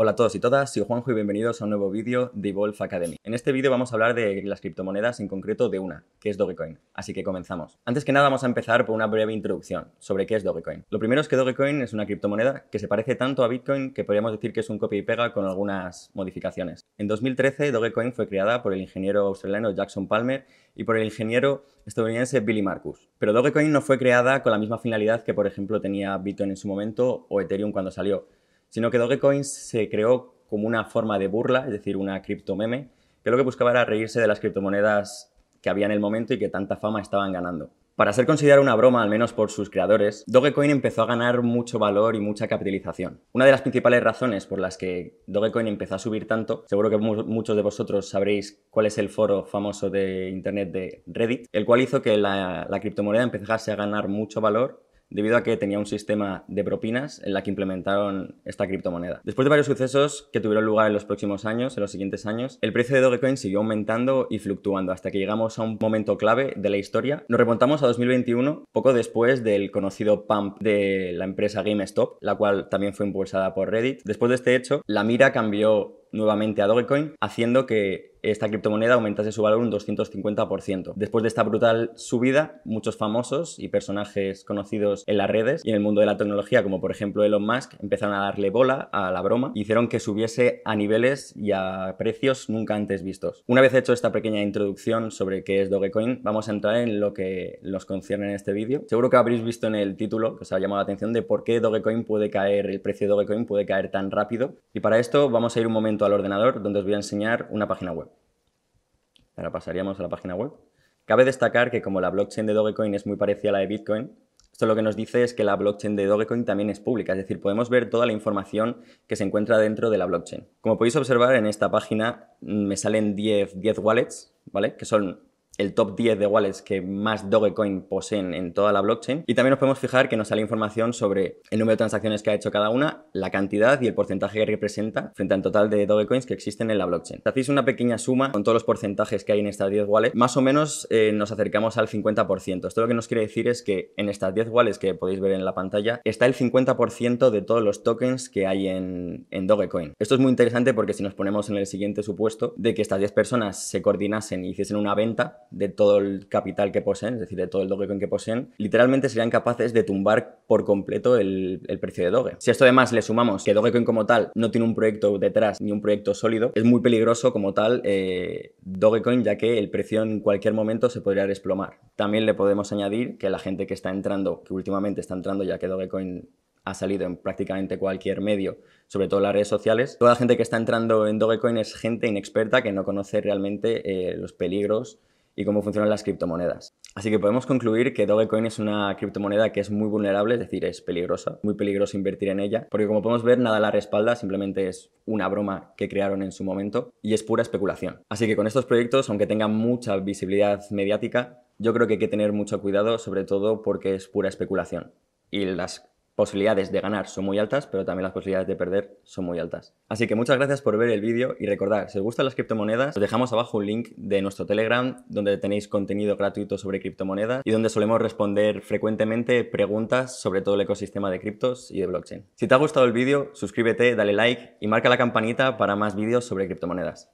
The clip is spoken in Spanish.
Hola a todos y todas, soy Juanjo y bienvenidos a un nuevo vídeo de Evolve Academy. En este vídeo vamos a hablar de las criptomonedas, en concreto de una, que es Dogecoin. Así que comenzamos. Antes que nada vamos a empezar por una breve introducción sobre qué es Dogecoin. Lo primero es que Dogecoin es una criptomoneda que se parece tanto a Bitcoin que podríamos decir que es un copia y pega con algunas modificaciones. En 2013 Dogecoin fue creada por el ingeniero australiano Jackson Palmer y por el ingeniero estadounidense Billy Marcus. Pero Dogecoin no fue creada con la misma finalidad que por ejemplo tenía Bitcoin en su momento o Ethereum cuando salió sino que Dogecoin se creó como una forma de burla, es decir, una criptomeme, que lo que buscaba era reírse de las criptomonedas que había en el momento y que tanta fama estaban ganando. Para ser considerada una broma, al menos por sus creadores, Dogecoin empezó a ganar mucho valor y mucha capitalización. Una de las principales razones por las que Dogecoin empezó a subir tanto, seguro que muchos de vosotros sabréis cuál es el foro famoso de internet de Reddit, el cual hizo que la, la criptomoneda empezase a ganar mucho valor debido a que tenía un sistema de propinas en la que implementaron esta criptomoneda. Después de varios sucesos que tuvieron lugar en los próximos años, en los siguientes años, el precio de Dogecoin siguió aumentando y fluctuando hasta que llegamos a un momento clave de la historia. Nos remontamos a 2021, poco después del conocido pump de la empresa GameStop, la cual también fue impulsada por Reddit. Después de este hecho, la mira cambió nuevamente a Dogecoin, haciendo que esta criptomoneda aumentase su valor un 250%. Después de esta brutal subida, muchos famosos y personajes conocidos en las redes y en el mundo de la tecnología, como por ejemplo Elon Musk, empezaron a darle bola a la broma y hicieron que subiese a niveles y a precios nunca antes vistos. Una vez hecho esta pequeña introducción sobre qué es Dogecoin, vamos a entrar en lo que nos concierne en este vídeo. Seguro que habréis visto en el título que os ha llamado la atención de por qué Dogecoin puede caer, el precio de Dogecoin puede caer tan rápido. Y para esto vamos a ir un momento al ordenador donde os voy a enseñar una página web. Ahora pasaríamos a la página web. Cabe destacar que como la blockchain de Dogecoin es muy parecida a la de Bitcoin, esto lo que nos dice es que la blockchain de Dogecoin también es pública, es decir, podemos ver toda la información que se encuentra dentro de la blockchain. Como podéis observar en esta página mm, me salen 10, 10 wallets, ¿vale? Que son el top 10 de wallets que más Dogecoin poseen en toda la blockchain. Y también nos podemos fijar que nos sale información sobre el número de transacciones que ha hecho cada una, la cantidad y el porcentaje que representa frente al total de Dogecoins que existen en la blockchain. Si hacéis una pequeña suma con todos los porcentajes que hay en estas 10 wallets, más o menos eh, nos acercamos al 50%. Esto lo que nos quiere decir es que en estas 10 wallets que podéis ver en la pantalla está el 50% de todos los tokens que hay en, en Dogecoin. Esto es muy interesante porque si nos ponemos en el siguiente supuesto de que estas 10 personas se coordinasen y hiciesen una venta, de todo el capital que poseen, es decir, de todo el Dogecoin que poseen, literalmente serían capaces de tumbar por completo el, precio de Doge. Si a esto además le sumamos que Dogecoin como tal no tiene un proyecto detrás ni un proyecto sólido, es muy peligroso como tal eh, Dogecoin ya que el precio en cualquier momento se podría desplomar. También le podemos añadir que la gente que está entrando, que últimamente está entrando ya que Dogecoin ha salido en prácticamente cualquier medio, sobre todo en las redes sociales. Toda la gente que está entrando en Dogecoin es gente inexperta que no conoce realmente eh, los peligros y cómo funcionan las criptomonedas. Así que podemos concluir que Dogecoin es una criptomoneda que es muy vulnerable, es decir, es peligrosa, muy peligroso invertir en ella, porque como podemos ver, nada la respalda, simplemente es una broma que crearon en su momento y es pura especulación. Así que con estos proyectos, aunque tengan mucha visibilidad mediática, yo creo que hay que tener mucho cuidado, sobre todo porque es pura especulación. Y las posibilidades de ganar son muy altas, pero también las posibilidades de perder son muy altas. Así que muchas gracias por ver el vídeo y recordad, si os gustan las criptomonedas, os dejamos abajo un link de nuestro Telegram donde tenéis contenido gratuito sobre criptomonedas y donde solemos responder frecuentemente preguntas sobre todo el ecosistema de criptos y de blockchain. Si te ha gustado el vídeo, suscríbete, dale like y marca la campanita para más vídeos sobre criptomonedas.